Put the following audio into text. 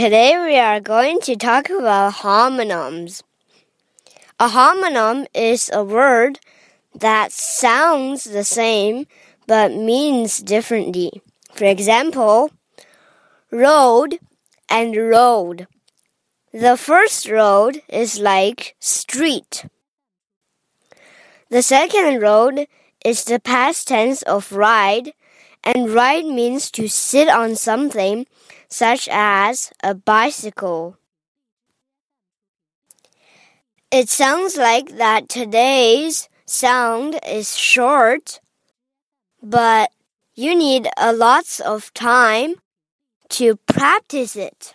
Today we are going to talk about homonyms. A homonym is a word that sounds the same but means differently. For example, road and rode. The first road is like street. The second rode is the past tense of ride, and ride means to sit on something, such as a bicycle. It sounds like that today's sound is short, but you need a lots of time to practice it.